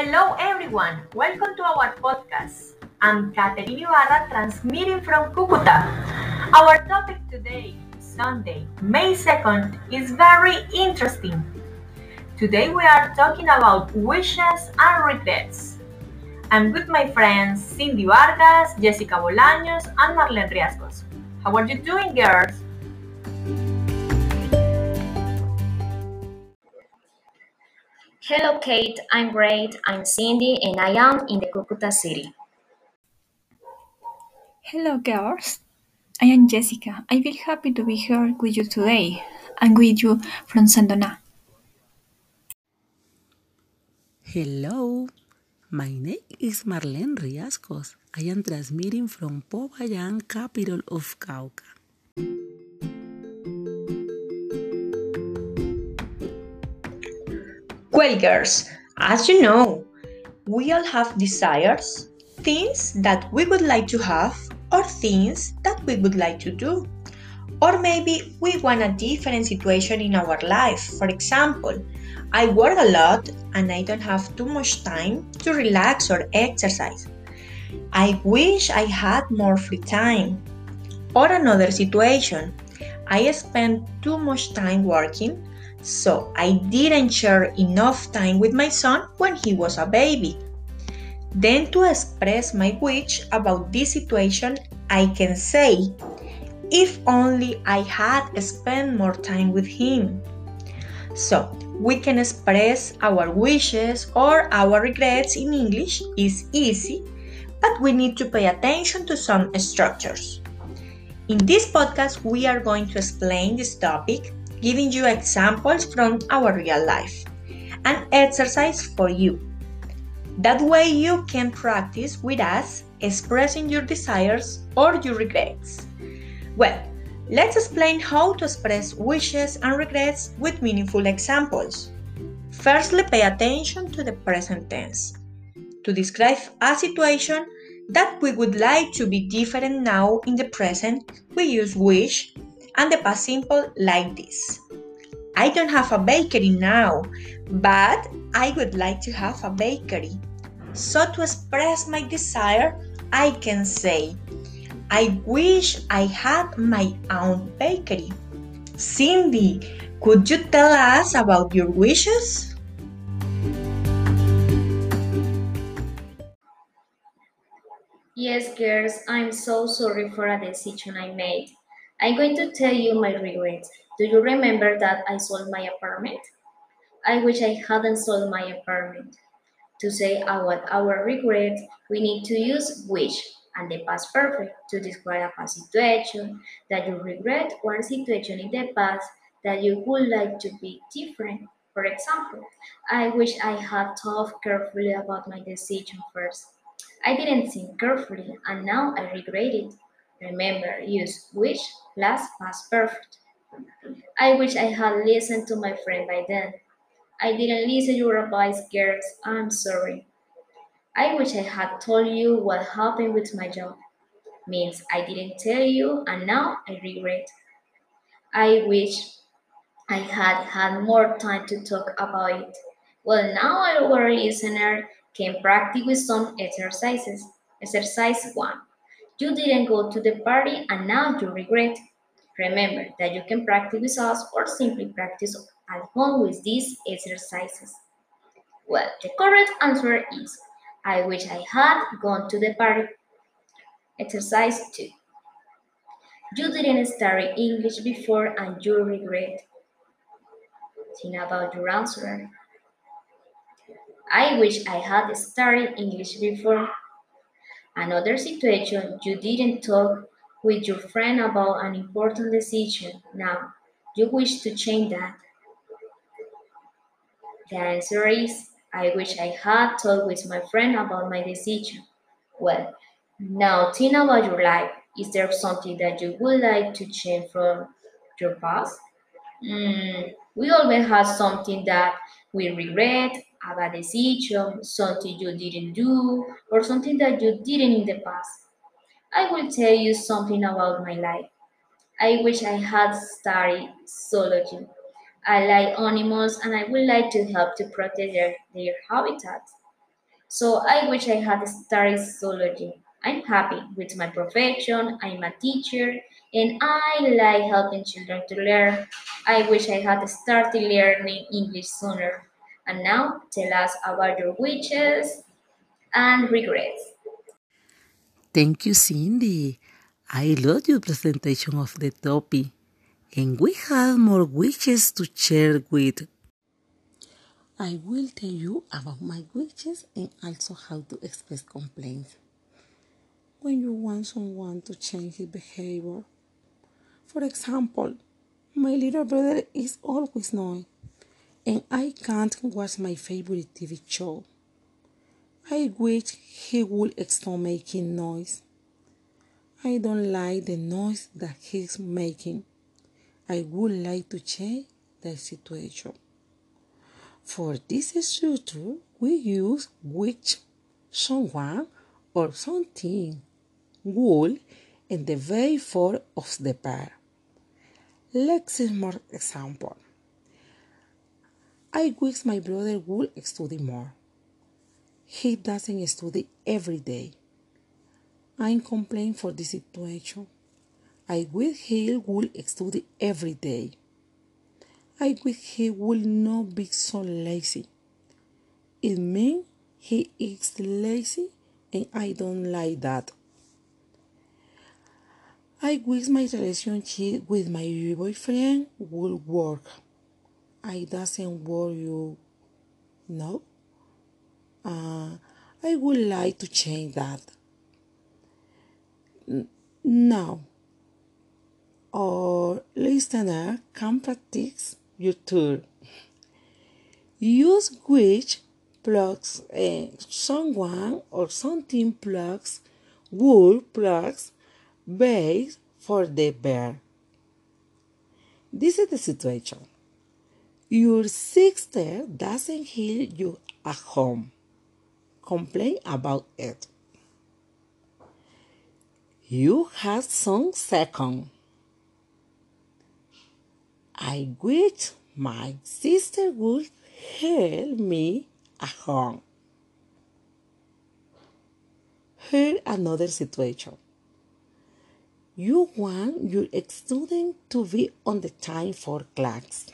Hello, everyone. Welcome to our podcast. I'm Catherine Ibarra, transmitting from Cucuta. Our topic today, Sunday, May 2nd, is very interesting. Today we are talking about wishes and regrets. I'm with my friends Cindy Vargas, Jessica Bolaños, and Marlene Riascos. How are you doing, girls? Hello, Kate. I'm great. I'm Cindy, and I am in the Cucuta city. Hello, girls. I am Jessica. I feel happy to be here with you today. I'm with you from Sandona. Hello, my name is Marlene Riascos. I am transmitting from Popayán, capital of Cauca. Well, girls, as you know, we all have desires, things that we would like to have, or things that we would like to do. Or maybe we want a different situation in our life. For example, I work a lot and I don't have too much time to relax or exercise. I wish I had more free time. Or another situation, I spend too much time working, so I didn't share enough time with my son when he was a baby. Then, to express my wish about this situation, I can say, if only I had spent more time with him. So, we can express our wishes or our regrets in English is easy, but we need to pay attention to some structures. In this podcast, we are going to explain this topic, giving you examples from our real life, and exercise for you. That way, you can practice with us expressing your desires or your regrets. Well, let's explain how to express wishes and regrets with meaningful examples. Firstly, pay attention to the present tense. To describe a situation that we would like to be different now in the present, we use wish and the past simple like this. I don't have a bakery now, but I would like to have a bakery. So, to express my desire, I can say, I wish I had my own bakery. Cindy, could you tell us about your wishes? Yes, girls, I'm so sorry for a decision I made. I'm going to tell you my regrets. Do you remember that I sold my apartment? I wish I hadn't sold my apartment. To say about our regret, we need to use wish and the past perfect to describe a past situation that you regret or a situation in the past that you would like to be different. For example, I wish I had thought carefully about my decision first. I didn't think carefully and now I regret it. Remember, use wish plus past perfect. I wish I had listened to my friend by then. I didn't listen to your advice, girls. I'm sorry. I wish I had told you what happened with my job. Means I didn't tell you and now I regret. I wish I had had more time to talk about it. Well, now our listener can practice with some exercises. Exercise 1. You didn't go to the party and now you regret. Remember that you can practice with us or simply practice at home with these exercises. Well, the correct answer is I wish I had gone to the party. Exercise 2. You didn't study English before and you regret. Think about your answer. I wish I had studied English before. Another situation, you didn't talk with your friend about an important decision. Now, you wish to change that. The answer is I wish I had talked with my friend about my decision. Well, now think about your life. Is there something that you would like to change from your past? Mm, we always have something that we regret, a bad decision, something you didn't do, or something that you didn't in the past. I will tell you something about my life. I wish I had studied zoology. I like animals and I would like to help to protect their, their habitats. So I wish I had studied zoology. I'm happy with my profession, I'm a teacher, and I like helping children to learn. I wish I had started learning English sooner. And now tell us about your wishes and regrets. Thank you, Cindy. I love your presentation of the topic. And we have more wishes to share with. I will tell you about my wishes and also how to express complaints. When you want someone to change his behavior, for example, my little brother is always annoying and I can't watch my favorite TV show. I wish he would stop making noise. I don't like the noise that he's making. I would like to change the situation. For this structure, we use which, someone, or something, would, in the very form of the verb. Let's see more example. I wish my brother would study more. He doesn't study every day. I'm complaining for this situation. I wish he would study every day. I wish he would not be so lazy. It means he is lazy and I don't like that. I wish my relationship with my boyfriend would work. I doesn't worry you. No. Uh, I would like to change that. Now, our listener can practice your tour. Use which plugs uh, someone or something plugs wool plugs base for the bear. This is the situation. Your sister doesn't heal you at home. Complain about it. You have some second. I wish my sister would help me at home. Here another situation. You want your student to be on the time for class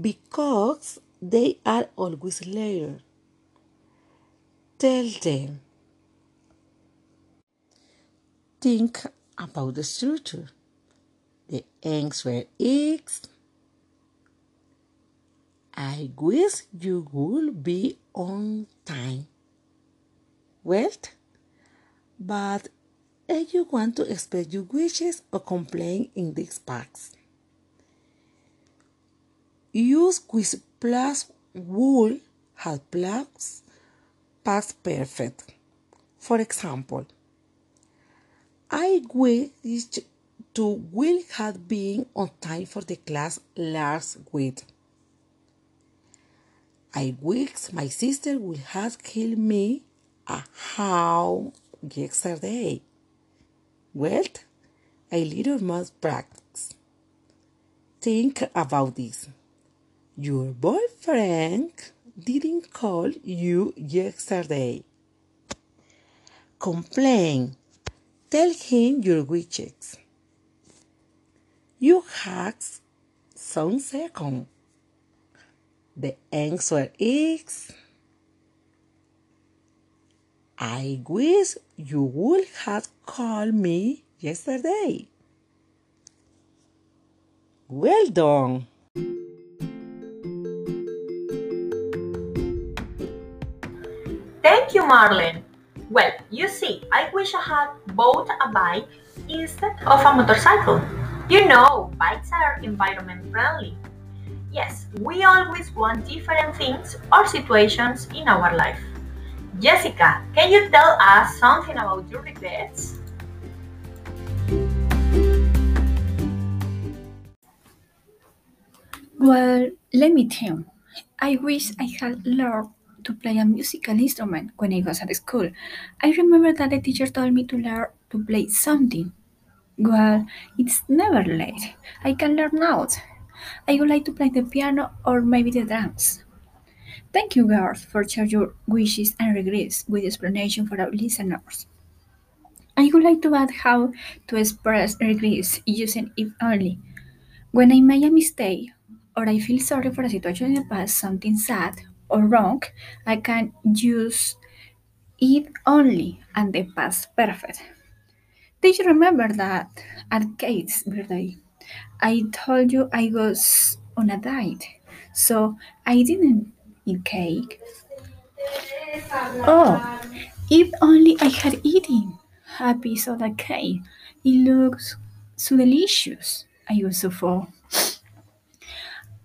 because they are always late. Tell them think about the structure. The answer is I wish you would be on time. Well, but if you want to express your wishes or complain in these parts, use with plus would have plus past perfect. For example, I wish to will have been on time for the class last week. I wish my sister would have killed me a how yesterday. Well, a little more practice. Think about this. Your boyfriend didn't call you yesterday. Complain Tell him your wishes. You have some second. The answer is I wish you would have called me yesterday. Well done. Thank you, Marlene. Well, you see, I wish I had bought a bike instead of a motorcycle. You know, bikes are environment friendly. Yes, we always want different things or situations in our life. Jessica, can you tell us something about your regrets? Well, let me tell. I wish I had learned to play a musical instrument when I was at school. I remember that the teacher told me to learn to play something. Well, it's never late. I can learn now. I would like to play the piano or maybe the drums. Thank you, girls, for sharing your wishes and regrets with explanation for our listeners. I would like to add how to express regrets using if only. When I make a mistake or I feel sorry for a situation in the past, something sad or wrong, I can use if only and the past perfect. Did you remember that at Kate's birthday? I told you I was on a diet, so I didn't eat cake. Oh, if only I had eaten a piece of that cake. It looks so delicious. I was so full.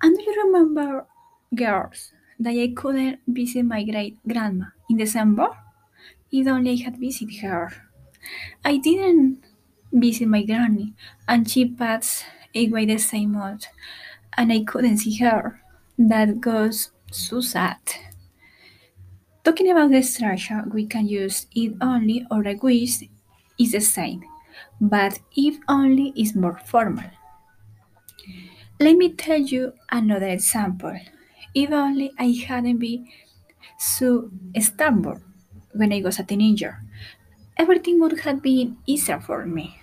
And do you remember, girls, that I couldn't visit my great grandma in December? If only I had visited her. I didn't visit my granny, and she passed away the same month, and I couldn't see her. That was so sad. Talking about the structure, we can use if only or wish is the same, but if only is more formal. Let me tell you another example. If only I hadn't been so stubborn when I was a teenager, everything would have been easier for me.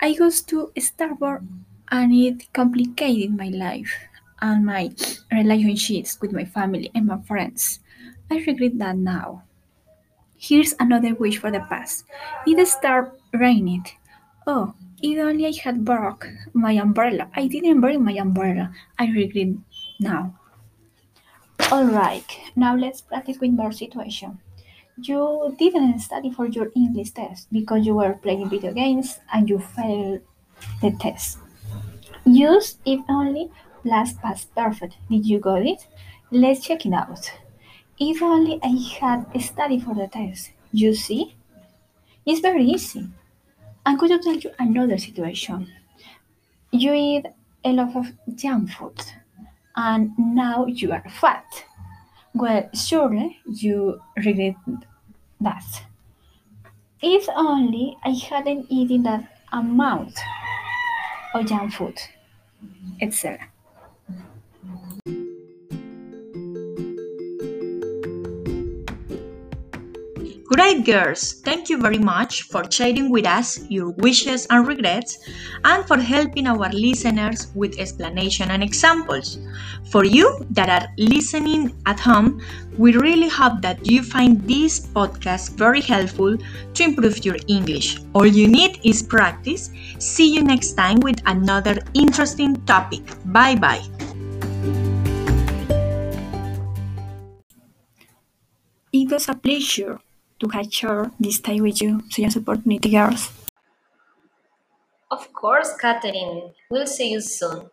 I was too stubborn and it complicated my life and my relationships with my family and my friends. I regret that now. Here's another wish for the past. It started raining. Oh, if only I had brought my umbrella. I didn't bring my umbrella. I regret now. Alright, now let's practice with more situation. You didn't study for your English test because you were playing video games and you failed the test. Use if only plus past perfect. Did you got it? Let's check it out. If only I had studied for the test. You see? It's very easy. I'm going to tell you another situation. You eat a lot of junk food and now you are fat. Well, surely you regret that. If only I hadn't eaten that amount of junk food, etc. Great girls! Thank you very much for sharing with us your wishes and regrets and for helping our listeners with explanation and examples. For you that are listening at home, we really hope that you find this podcast very helpful to improve your English. All you need is practice. See you next time with another interesting topic. Bye bye. Was a pleasure to have shared this time with you. You opportunity, girls. Of course, Catherine. We'll see you soon.